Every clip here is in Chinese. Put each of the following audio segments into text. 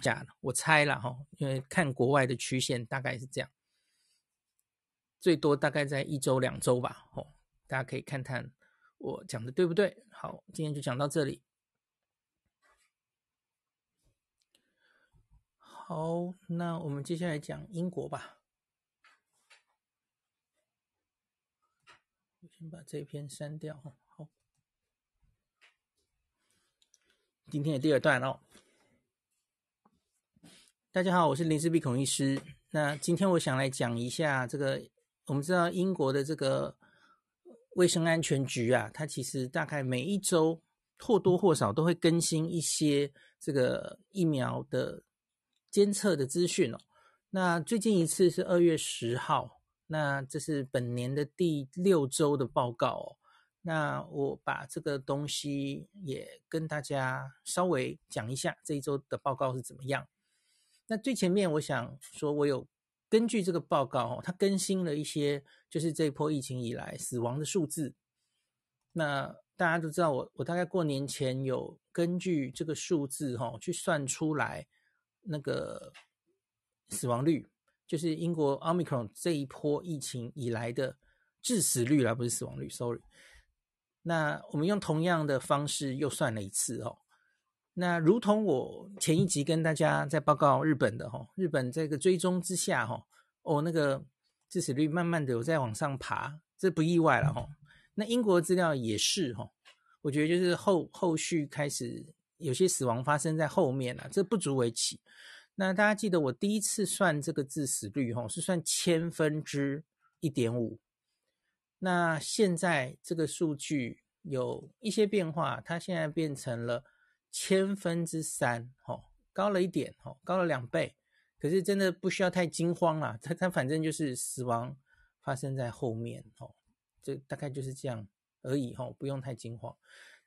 假的，我猜了哈，因为看国外的曲线大概是这样，最多大概在一周两周吧。哦，大家可以看看我讲的对不对？好，今天就讲到这里。好，那我们接下来讲英国吧。我先把这篇删掉。好，今天的第二段哦。大家好，我是林氏璧孔医师。那今天我想来讲一下这个，我们知道英国的这个卫生安全局啊，它其实大概每一周或多或少都会更新一些这个疫苗的监测的资讯哦。那最近一次是二月十号，那这是本年的第六周的报告哦。那我把这个东西也跟大家稍微讲一下，这一周的报告是怎么样。那最前面我想说，我有根据这个报告哦，它更新了一些，就是这一波疫情以来死亡的数字。那大家都知道我，我我大概过年前有根据这个数字哈，去算出来那个死亡率，就是英国 Omicron 这一波疫情以来的致死率啦，不是死亡率，sorry。那我们用同样的方式又算了一次哦。那如同我前一集跟大家在报告日本的哈，日本这个追踪之下哈，哦，那个致死率慢慢的有在往上爬，这不意外了哈。那英国资料也是哈，我觉得就是后后续开始有些死亡发生在后面了，这不足为奇。那大家记得我第一次算这个致死率哈，是算千分之一点五，那现在这个数据有一些变化，它现在变成了。千分之三，哦，高了一点，哦，高了两倍，可是真的不需要太惊慌啦，它它反正就是死亡发生在后面，哦，这大概就是这样而已，哦，不用太惊慌。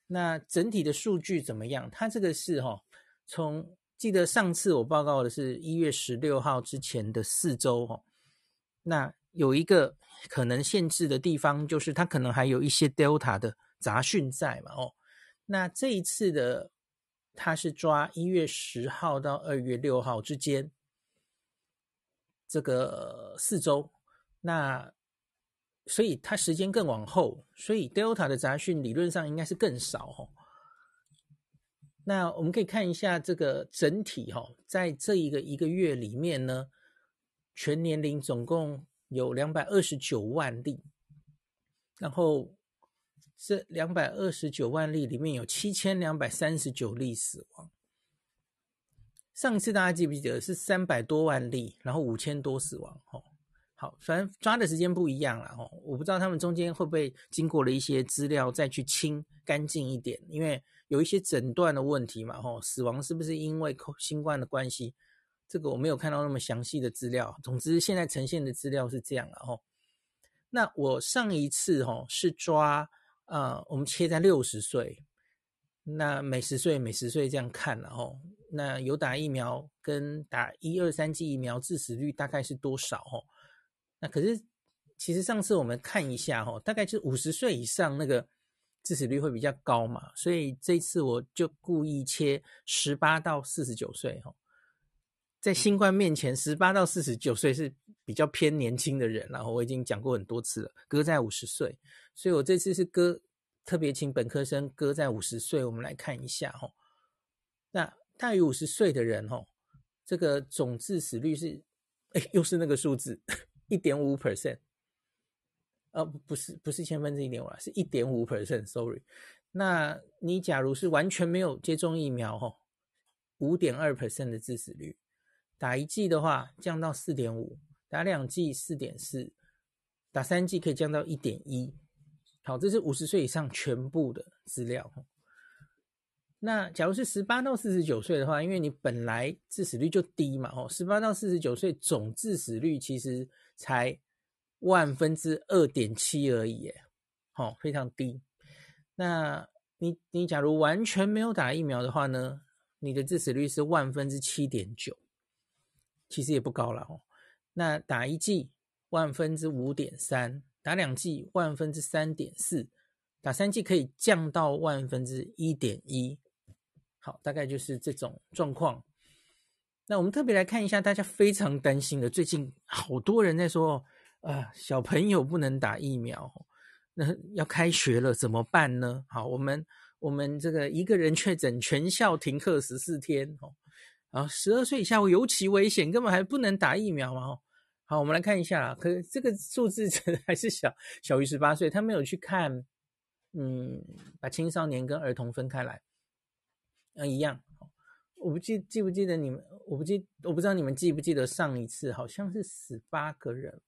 那整体的数据怎么样？它这个是，哈，从记得上次我报告的是一月十六号之前的四周，哈，那有一个可能限制的地方，就是它可能还有一些 Delta 的杂讯在嘛，哦，那这一次的。它是抓一月十号到二月六号之间，这个四周，那所以它时间更往后，所以 Delta 的杂讯理论上应该是更少哦。那我们可以看一下这个整体哈，在这一个一个月里面呢，全年龄总共有两百二十九万例，然后。这两百二十九万例里面有七千两百三十九例死亡。上次大家记不记得是三百多万例，然后五千多死亡？哦，好，反正抓的时间不一样了。哦，我不知道他们中间会不会经过了一些资料再去清干净一点，因为有一些诊断的问题嘛。哦，死亡是不是因为新冠的关系？这个我没有看到那么详细的资料。总之，现在呈现的资料是这样了。哦，那我上一次哦是抓。啊、我们切在六十岁，那每十岁每十岁这样看了哦。那有打疫苗跟打一二三剂疫苗致死率大概是多少哦？那可是其实上次我们看一下哦，大概就五十岁以上那个致死率会比较高嘛，所以这次我就故意切十八到四十九岁哦。在新冠面前，十八到四十九岁是比较偏年轻的人，然后我已经讲过很多次了，搁在五十岁。所以我这次是搁，特别请本科生搁在五十岁，我们来看一下哈。那大于五十岁的人哈，这个总致死率是，哎，又是那个数字，一点五 percent，呃，不是不是千分之一点五啊，是一点五 percent，sorry。那你假如是完全没有接种疫苗哈，五点二 percent 的致死率，打一剂的话降到四点五，打两剂四点四，打三剂可以降到一点一。好，这是五十岁以上全部的资料。那假如是十八到四十九岁的话，因为你本来致死率就低嘛，哦，十八到四十九岁总致死率其实才万分之二点七而已，耶，好，非常低。那你你假如完全没有打疫苗的话呢，你的致死率是万分之七点九，其实也不高了哦。那打一剂万分之五点三。打两剂万分之三点四，打三剂可以降到万分之一点一，好，大概就是这种状况。那我们特别来看一下，大家非常担心的，最近好多人在说，啊，小朋友不能打疫苗，那要开学了怎么办呢？好，我们我们这个一个人确诊，全校停课十四天哦，啊，十二岁以下尤其危险，根本还不能打疫苗嘛。好，我们来看一下，可是这个数字 还是小小于十八岁，他没有去看，嗯，把青少年跟儿童分开来，嗯，一样。我不记记不记得你们，我不记我不知道你们记不记得上一次好像是十八个人，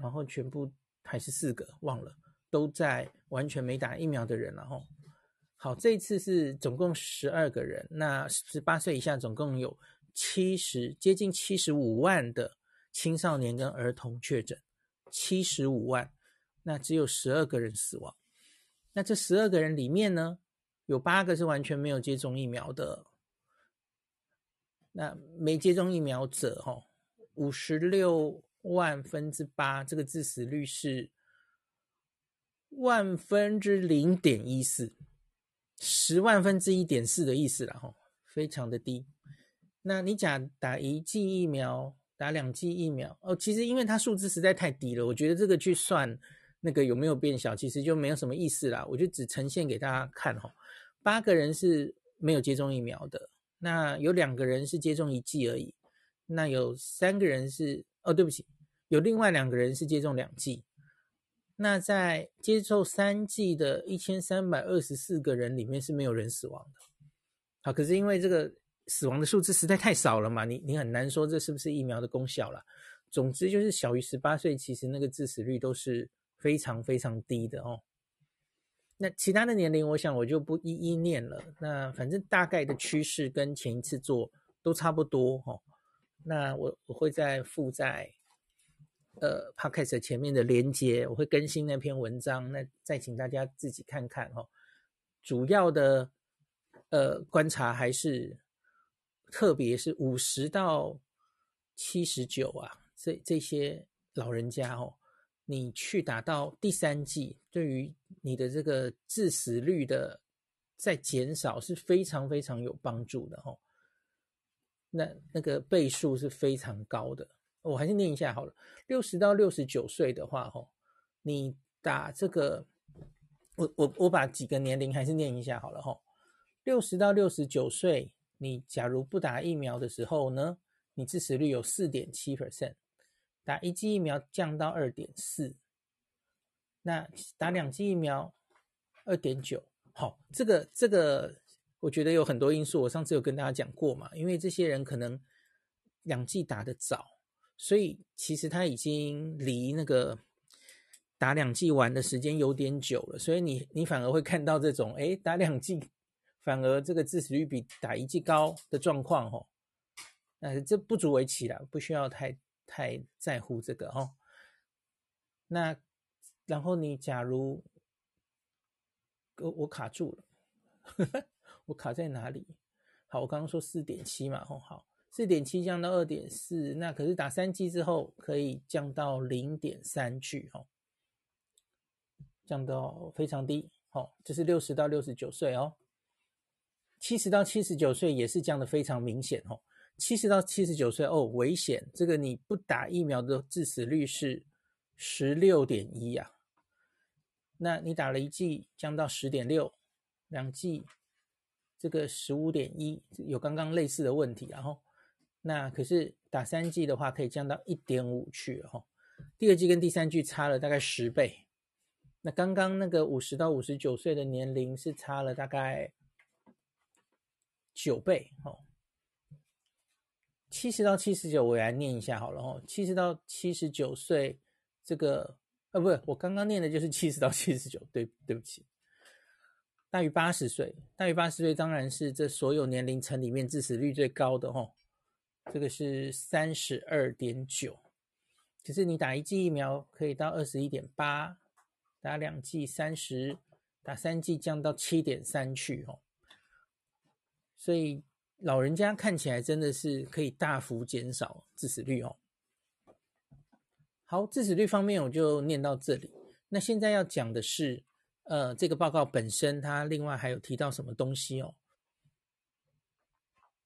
然后全部还是四个忘了，都在完全没打疫苗的人，然后好，这次是总共十二个人，那十八岁以下总共有七十接近七十五万的青少年跟儿童确诊，七十五万，那只有十二个人死亡，那这十二个人里面呢？有八个是完全没有接种疫苗的，那没接种疫苗者，哦，五十六万分之八，这个致死率是万分之零点一四，十万分之一点四的意思了，哈，非常的低。那你讲打一剂疫苗，打两剂疫苗，哦，其实因为它数字实在太低了，我觉得这个去算那个有没有变小，其实就没有什么意思啦，我就只呈现给大家看，哈。八个人是没有接种疫苗的，那有两个人是接种一剂而已，那有三个人是哦，对不起，有另外两个人是接种两剂。那在接受三剂的一千三百二十四个人里面是没有人死亡的。好，可是因为这个死亡的数字实在太少了嘛，你你很难说这是不是疫苗的功效了。总之就是小于十八岁，其实那个致死率都是非常非常低的哦。那其他的年龄，我想我就不一一念了。那反正大概的趋势跟前一次做都差不多哈。那我我会再附在呃 Podcast 前面的连接，我会更新那篇文章。那再请大家自己看看哈。主要的呃观察还是，特别是五十到七十九啊，这这些老人家哦。你去打到第三剂，对于你的这个致死率的在减少是非常非常有帮助的哈。那那个倍数是非常高的，我还是念一下好了。六十到六十九岁的话，哦，你打这个，我我我把几个年龄还是念一下好了哈。六十到六十九岁，你假如不打疫苗的时候呢，你致死率有四点七 percent。打一剂疫苗降到二点四，那打两剂疫苗二点九。好，这个这个我觉得有很多因素。我上次有跟大家讲过嘛，因为这些人可能两剂打得早，所以其实他已经离那个打两剂完的时间有点久了，所以你你反而会看到这种，诶，打两剂反而这个致死率比打一剂高的状况，哦。但是这不足为奇啦，不需要太。太在乎这个哦，那然后你假如我我卡住了，呵呵，我卡在哪里？好，我刚刚说四点七嘛，哦好，四点七降到二点四，那可是打三剂之后可以降到零点三去哦，降到非常低，哦，这是六十到六十九岁哦，七十到七十九岁也是降得非常明显哦。七十到七十九岁哦，危险！这个你不打疫苗的致死率是十六点一呀。那你打了一剂降到十点六，两剂这个十五点一，有刚刚类似的问题。然后那可是打三剂的话可以降到一点五去哦。第二剂跟第三剂差了大概十倍。那刚刚那个五十到五十九岁的年龄是差了大概九倍哦。七十到七十九，我来念一下好了哦。七十到七十九岁，这个呃，不是，我刚刚念的就是七十到七十九，对，对不起。大于八十岁，大于八十岁当然是这所有年龄层里面致死率最高的哦。这个是三十二点九，可是你打一剂疫苗可以到二十一点八，打两剂三十，打三剂降到七点三去哦。所以。老人家看起来真的是可以大幅减少致死率哦。好，致死率方面我就念到这里。那现在要讲的是，呃，这个报告本身它另外还有提到什么东西哦？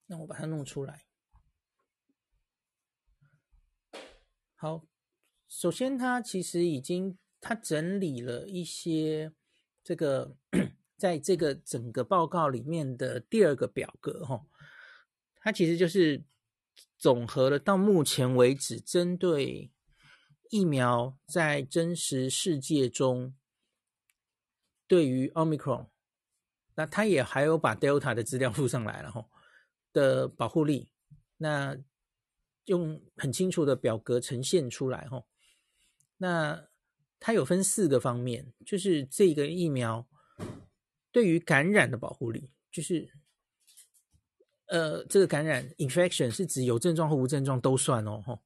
那我把它弄出来。好，首先他其实已经他整理了一些这个在这个整个报告里面的第二个表格哈，它其实就是总和了到目前为止针对疫苗在真实世界中对于 Omicron。那他也还有把 Delta 的资料附上来了哈，的保护力，那用很清楚的表格呈现出来哈。那它有分四个方面，就是这个疫苗对于感染的保护力，就是呃这个感染 infection 是指有症状或无症状都算哦哈。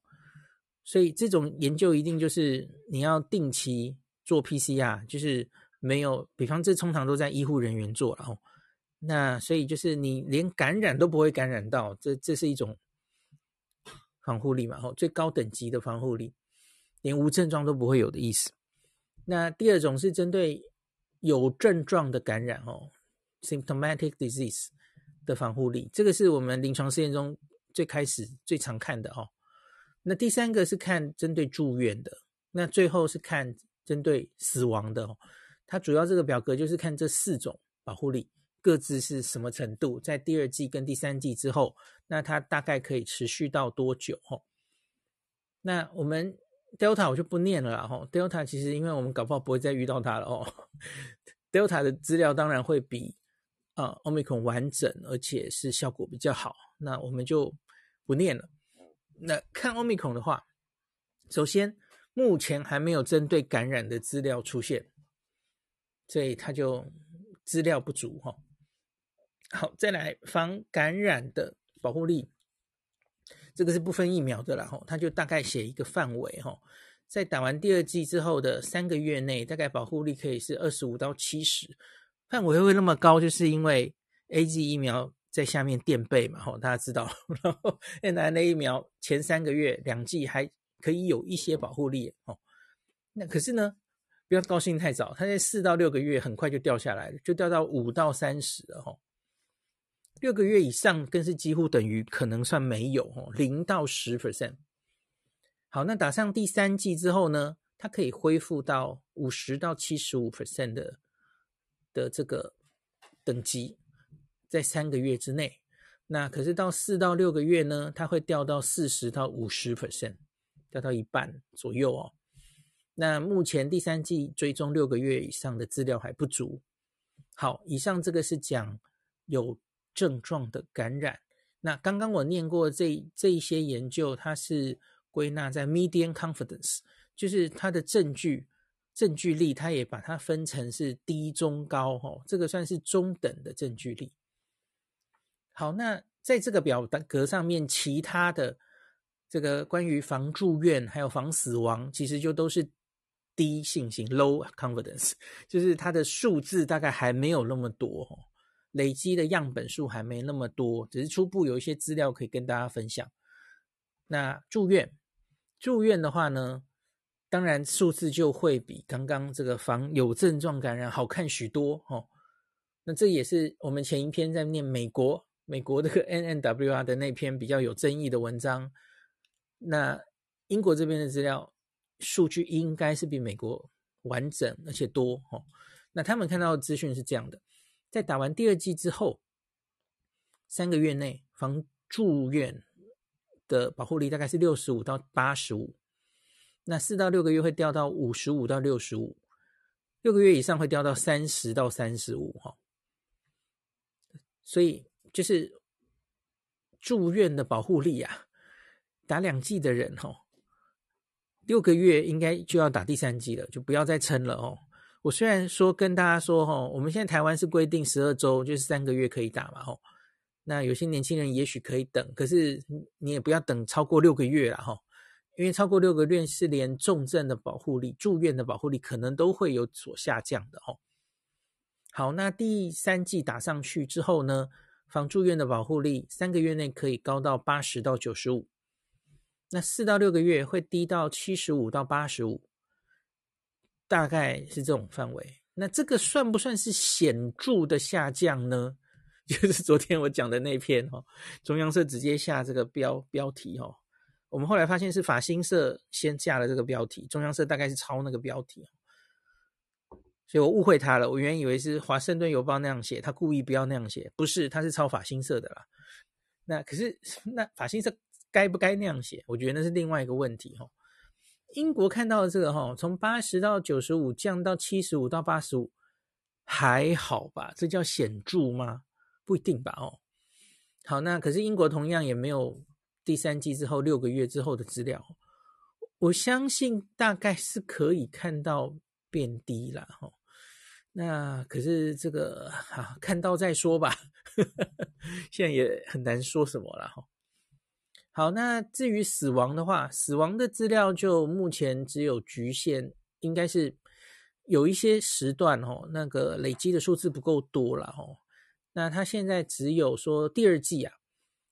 所以这种研究一定就是你要定期做 PCR，就是。没有，比方这通常都在医护人员做了哦。那所以就是你连感染都不会感染到，这这是一种防护力嘛？哦，最高等级的防护力，连无症状都不会有的意思。那第二种是针对有症状的感染哦，symptomatic disease 的防护力，这个是我们临床试验中最开始最常看的哦。那第三个是看针对住院的，那最后是看针对死亡的哦。它主要这个表格就是看这四种保护力各自是什么程度，在第二季跟第三季之后，那它大概可以持续到多久？哈，那我们 Delta 我就不念了啦。哈，Delta 其实因为我们搞不好不会再遇到它了哦。Delta 的资料当然会比啊 Omicron 完整，而且是效果比较好。那我们就不念了。那看 Omicron 的话，首先目前还没有针对感染的资料出现。所以它就资料不足哈。好，再来防感染的保护力，这个是不分疫苗的啦哈。它就大概写一个范围哈，在打完第二剂之后的三个月内，大概保护力可以是二十五到七十。范围会那么高，就是因为 A G 疫苗在下面垫背嘛哈，大家知道。然后 mRNA 疫苗前三个月两剂还可以有一些保护力哦。那可是呢？不要高兴太早，它在四到六个月很快就掉下来了，就掉到五到三十了哈。六个月以上更是几乎等于可能算没有哦，零到十 percent。好，那打上第三剂之后呢，它可以恢复到五十到七十五 percent 的的这个等级，在三个月之内。那可是到四到六个月呢，它会掉到四十到五十 percent，掉到一半左右哦。那目前第三剂追踪六个月以上的资料还不足。好，以上这个是讲有症状的感染。那刚刚我念过这这一些研究，它是归纳在 median confidence，就是它的证据证据力，它也把它分成是低、中、高，哦，这个算是中等的证据力。好，那在这个表格上面，其他的这个关于防住院还有防死亡，其实就都是。低信心 （low confidence） 就是它的数字大概还没有那么多，累积的样本数还没那么多，只是初步有一些资料可以跟大家分享。那住院，住院的话呢，当然数字就会比刚刚这个防有症状感染好看许多哦。那这也是我们前一篇在念美国美国这个 NNWR 的那篇比较有争议的文章。那英国这边的资料。数据应该是比美国完整而且多哦。那他们看到的资讯是这样的：在打完第二剂之后，三个月内防住院的保护力大概是六十五到八十五。那四到六个月会掉到五十五到六十五，六个月以上会掉到三十到三十五哈。所以就是住院的保护力啊，打两剂的人哈。六个月应该就要打第三剂了，就不要再撑了哦。我虽然说跟大家说哈，我们现在台湾是规定十二周，就是三个月可以打嘛吼。那有些年轻人也许可以等，可是你也不要等超过六个月了哈，因为超过六个月是连重症的保护力、住院的保护力可能都会有所下降的哦。好，那第三剂打上去之后呢，防住院的保护力三个月内可以高到八十到九十五。那四到六个月会低到七十五到八十五，大概是这种范围。那这个算不算是显著的下降呢？就是昨天我讲的那篇哦，中央社直接下这个标标题哦。我们后来发现是法新社先下了这个标题，中央社大概是抄那个标题，所以我误会他了。我原以为是华盛顿邮报那样写，他故意不要那样写，不是，他是抄法新社的啦。那可是 那法新社该不该那样写？我觉得那是另外一个问题哈。英国看到的这个哈，从八十到九十五降到七十五到八十五，还好吧？这叫显著吗？不一定吧哦。好，那可是英国同样也没有。第三季之后六个月之后的资料，我相信大概是可以看到变低了哈。那可是这个啊，看到再说吧。现在也很难说什么了哈。好，那至于死亡的话，死亡的资料就目前只有局限，应该是有一些时段哦，那个累积的数字不够多了哦。那他现在只有说第二季啊。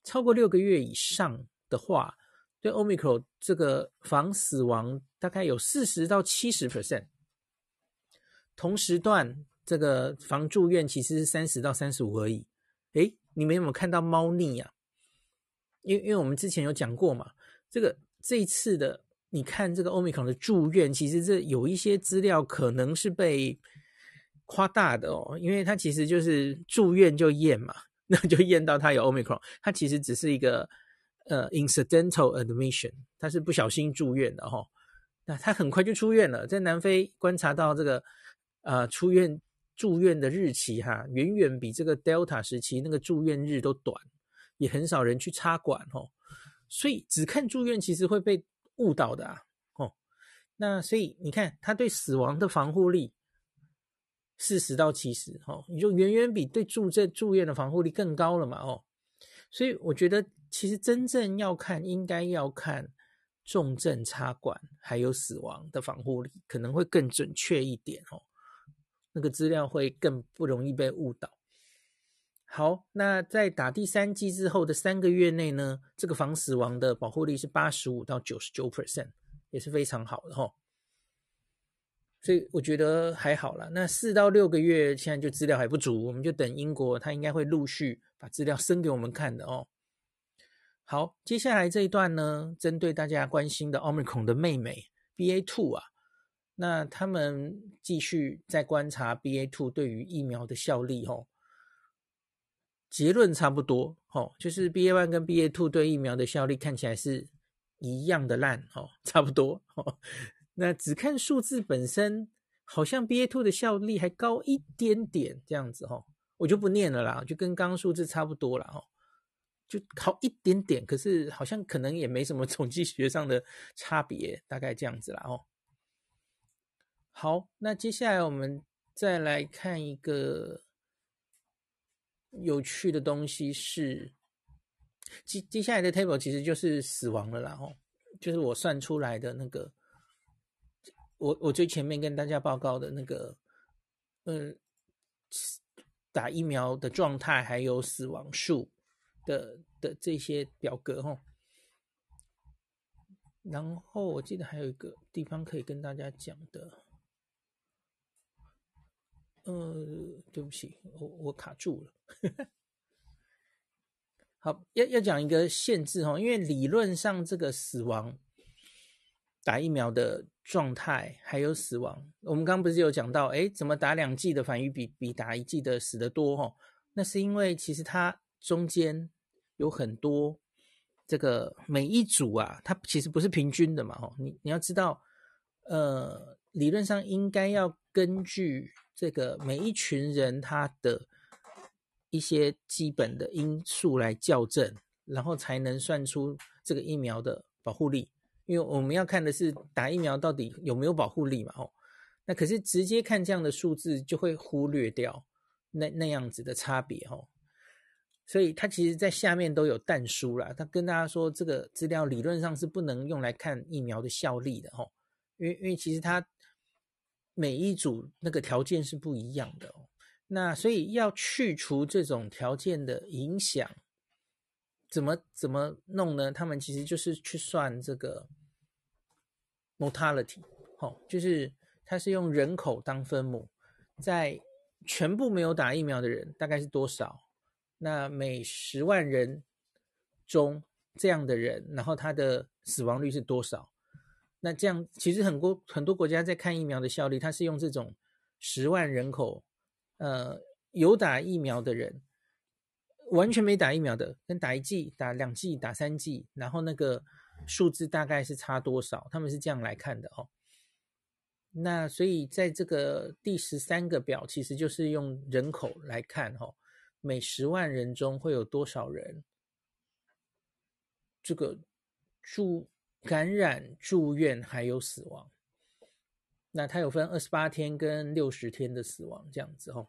超过六个月以上的话，对 Omicron 这个防死亡大概有四十到七十 percent。同时段这个防住院其实是三十到三十五而已。诶，你们有没有看到猫腻啊？因为因为我们之前有讲过嘛，这个这一次的你看这个 Omicron 的住院，其实这有一些资料可能是被夸大的哦，因为它其实就是住院就验嘛。那就验到他有 Omicron，他其实只是一个呃 incidental admission，他是不小心住院的哈、哦。那他很快就出院了，在南非观察到这个呃出院住院的日期哈，远远比这个 Delta 时期那个住院日都短，也很少人去插管哦。所以只看住院其实会被误导的啊。哦，那所以你看他对死亡的防护力。四十到七十，哦，你就远远比对住这住院的防护力更高了嘛，哦，所以我觉得其实真正要看，应该要看重症插管还有死亡的防护力，可能会更准确一点哦，那个资料会更不容易被误导。好，那在打第三剂之后的三个月内呢，这个防死亡的保护力是八十五到九十九 percent，也是非常好的哦。所以我觉得还好啦。那四到六个月现在就资料还不足，我们就等英国，他应该会陆续把资料生给我们看的哦。好，接下来这一段呢，针对大家关心的 Omicron 的妹妹 BA two 啊，那他们继续在观察 BA two 对于疫苗的效力哦。结论差不多哦，就是 B A one 跟 B A two 对疫苗的效力看起来是一样的烂哦，差不多哦。那只看数字本身，好像 B A two 的效力还高一点点这样子哈，我就不念了啦，就跟刚刚数字差不多了哈，就好一点点，可是好像可能也没什么 统计学上的差别，大概这样子啦哦。好，那接下来我们再来看一个有趣的东西是，接接下来的 table 其实就是死亡了啦哦，就是我算出来的那个。我我最前面跟大家报告的那个，嗯，打疫苗的状态还有死亡数的的这些表格哈，然后我记得还有一个地方可以跟大家讲的，呃，对不起，我我卡住了，好，要要讲一个限制哈，因为理论上这个死亡打疫苗的。状态还有死亡，我们刚刚不是有讲到，哎，怎么打两剂的反而比比打一剂的死得多？哈，那是因为其实它中间有很多这个每一组啊，它其实不是平均的嘛，哈，你你要知道，呃，理论上应该要根据这个每一群人他的一些基本的因素来校正，然后才能算出这个疫苗的保护力。因为我们要看的是打疫苗到底有没有保护力嘛，哦，那可是直接看这样的数字就会忽略掉那那样子的差别，哦，所以它其实在下面都有但书啦，他跟大家说这个资料理论上是不能用来看疫苗的效力的，哦，因为因为其实它每一组那个条件是不一样的，哦，那所以要去除这种条件的影响。怎么怎么弄呢？他们其实就是去算这个 mortality，哦，就是他是用人口当分母，在全部没有打疫苗的人大概是多少，那每十万人中这样的人，然后他的死亡率是多少？那这样其实很多很多国家在看疫苗的效率，它是用这种十万人口，呃，有打疫苗的人，完全没打疫苗的，跟打一剂、打两剂、打三剂，然后那个数字大概是差多少？他们是这样来看的哦。那所以在这个第十三个表，其实就是用人口来看、哦，每十万人中会有多少人这个住感染、住院还有死亡。那它有分二十八天跟六十天的死亡这样子哦。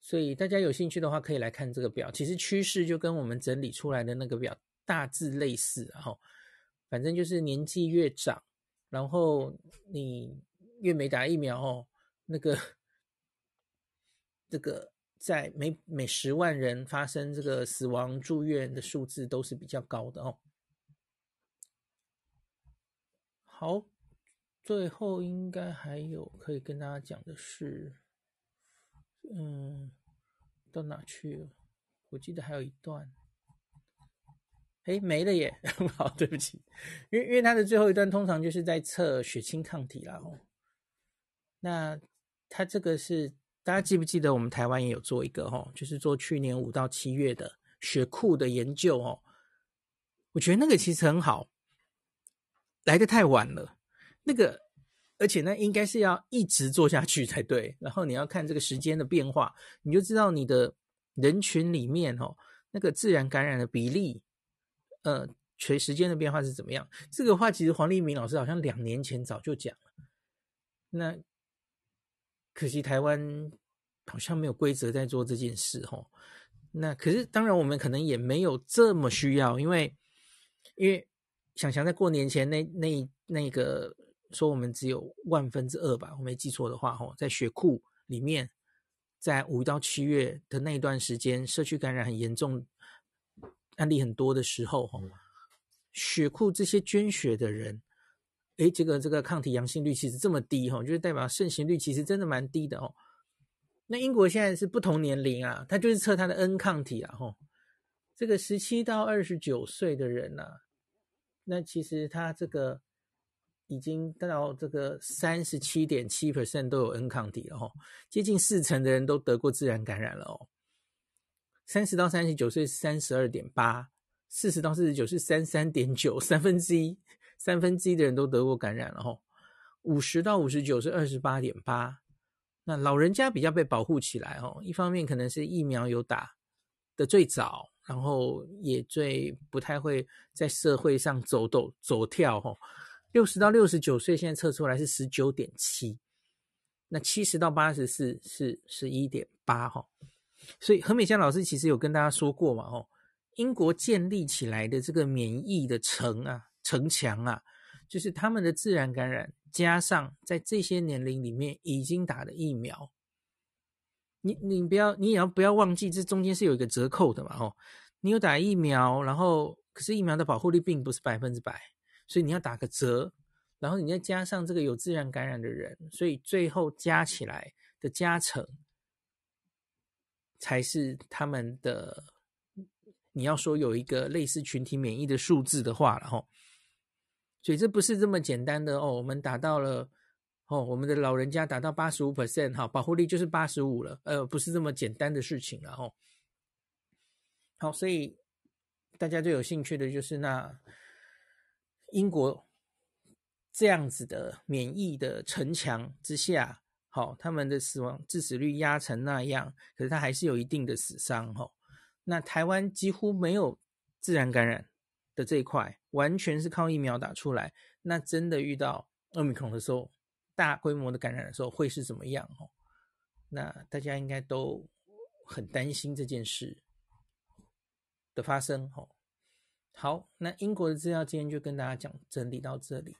所以大家有兴趣的话，可以来看这个表。其实趋势就跟我们整理出来的那个表大致类似，哦反正就是年纪越长，然后你。越没打疫苗哦，那个这个在每每十万人发生这个死亡住院的数字都是比较高的哦。好，最后应该还有可以跟大家讲的是，嗯，到哪去了？我记得还有一段，哎，没了耶！好，对不起，因为因为它的最后一段通常就是在测血清抗体啦哦。那他这个是大家记不记得？我们台湾也有做一个哦，就是做去年五到七月的血库的研究哦。我觉得那个其实很好，来的太晚了。那个，而且呢，应该是要一直做下去才对。然后你要看这个时间的变化，你就知道你的人群里面哦，那个自然感染的比例，呃，随时间的变化是怎么样。这个话其实黄立明老师好像两年前早就讲了。那。可惜台湾好像没有规则在做这件事哦。那可是当然，我们可能也没有这么需要，因为因为想想在过年前那那那个说我们只有万分之二吧，我没记错的话吼，在血库里面，在五到七月的那一段时间，社区感染很严重，案例很多的时候吼，血库这些捐血的人。诶，这个这个抗体阳性率其实这么低哈，就是代表盛行率其实真的蛮低的哦。那英国现在是不同年龄啊，他就是测他的 N 抗体啊，吼，这个十七到二十九岁的人呐、啊，那其实他这个已经到这个三十七点七 percent 都有 N 抗体了哦，接近四成的人都得过自然感染了哦。三十到三十九岁三十二点八，四十到四十九是三三点九，三分之一。三分之一的人都得过感染了吼，五十到五十九是二十八点八，那老人家比较被保护起来哦。一方面可能是疫苗有打的最早，然后也最不太会在社会上走动走跳吼。六十到六十九岁现在测出来是十九点七，那七十到八十四是十一点八哈。所以何美香老师其实有跟大家说过嘛吼，英国建立起来的这个免疫的城啊。城墙啊，就是他们的自然感染，加上在这些年龄里面已经打了疫苗，你你不要，你也要不要忘记，这中间是有一个折扣的嘛？哦，你有打疫苗，然后可是疫苗的保护力并不是百分之百，所以你要打个折，然后你再加上这个有自然感染的人，所以最后加起来的加成才是他们的。你要说有一个类似群体免疫的数字的话了，吼。所以这不是这么简单的哦，我们达到了哦，我们的老人家达到八十五 percent 哈，保护力就是八十五了，呃，不是这么简单的事情了哦。好，所以大家最有兴趣的就是那英国这样子的免疫的城墙之下，好，他们的死亡致死率压成那样，可是他还是有一定的死伤哈。那台湾几乎没有自然感染的这一块。完全是靠疫苗打出来，那真的遇到奥密克戎的时候，大规模的感染的时候会是怎么样？哦，那大家应该都很担心这件事的发生。哦，好，那英国的资料今天就跟大家讲，整理到这里。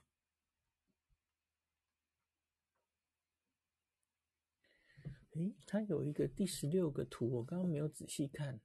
诶，它有一个第十六个图，我刚刚没有仔细看。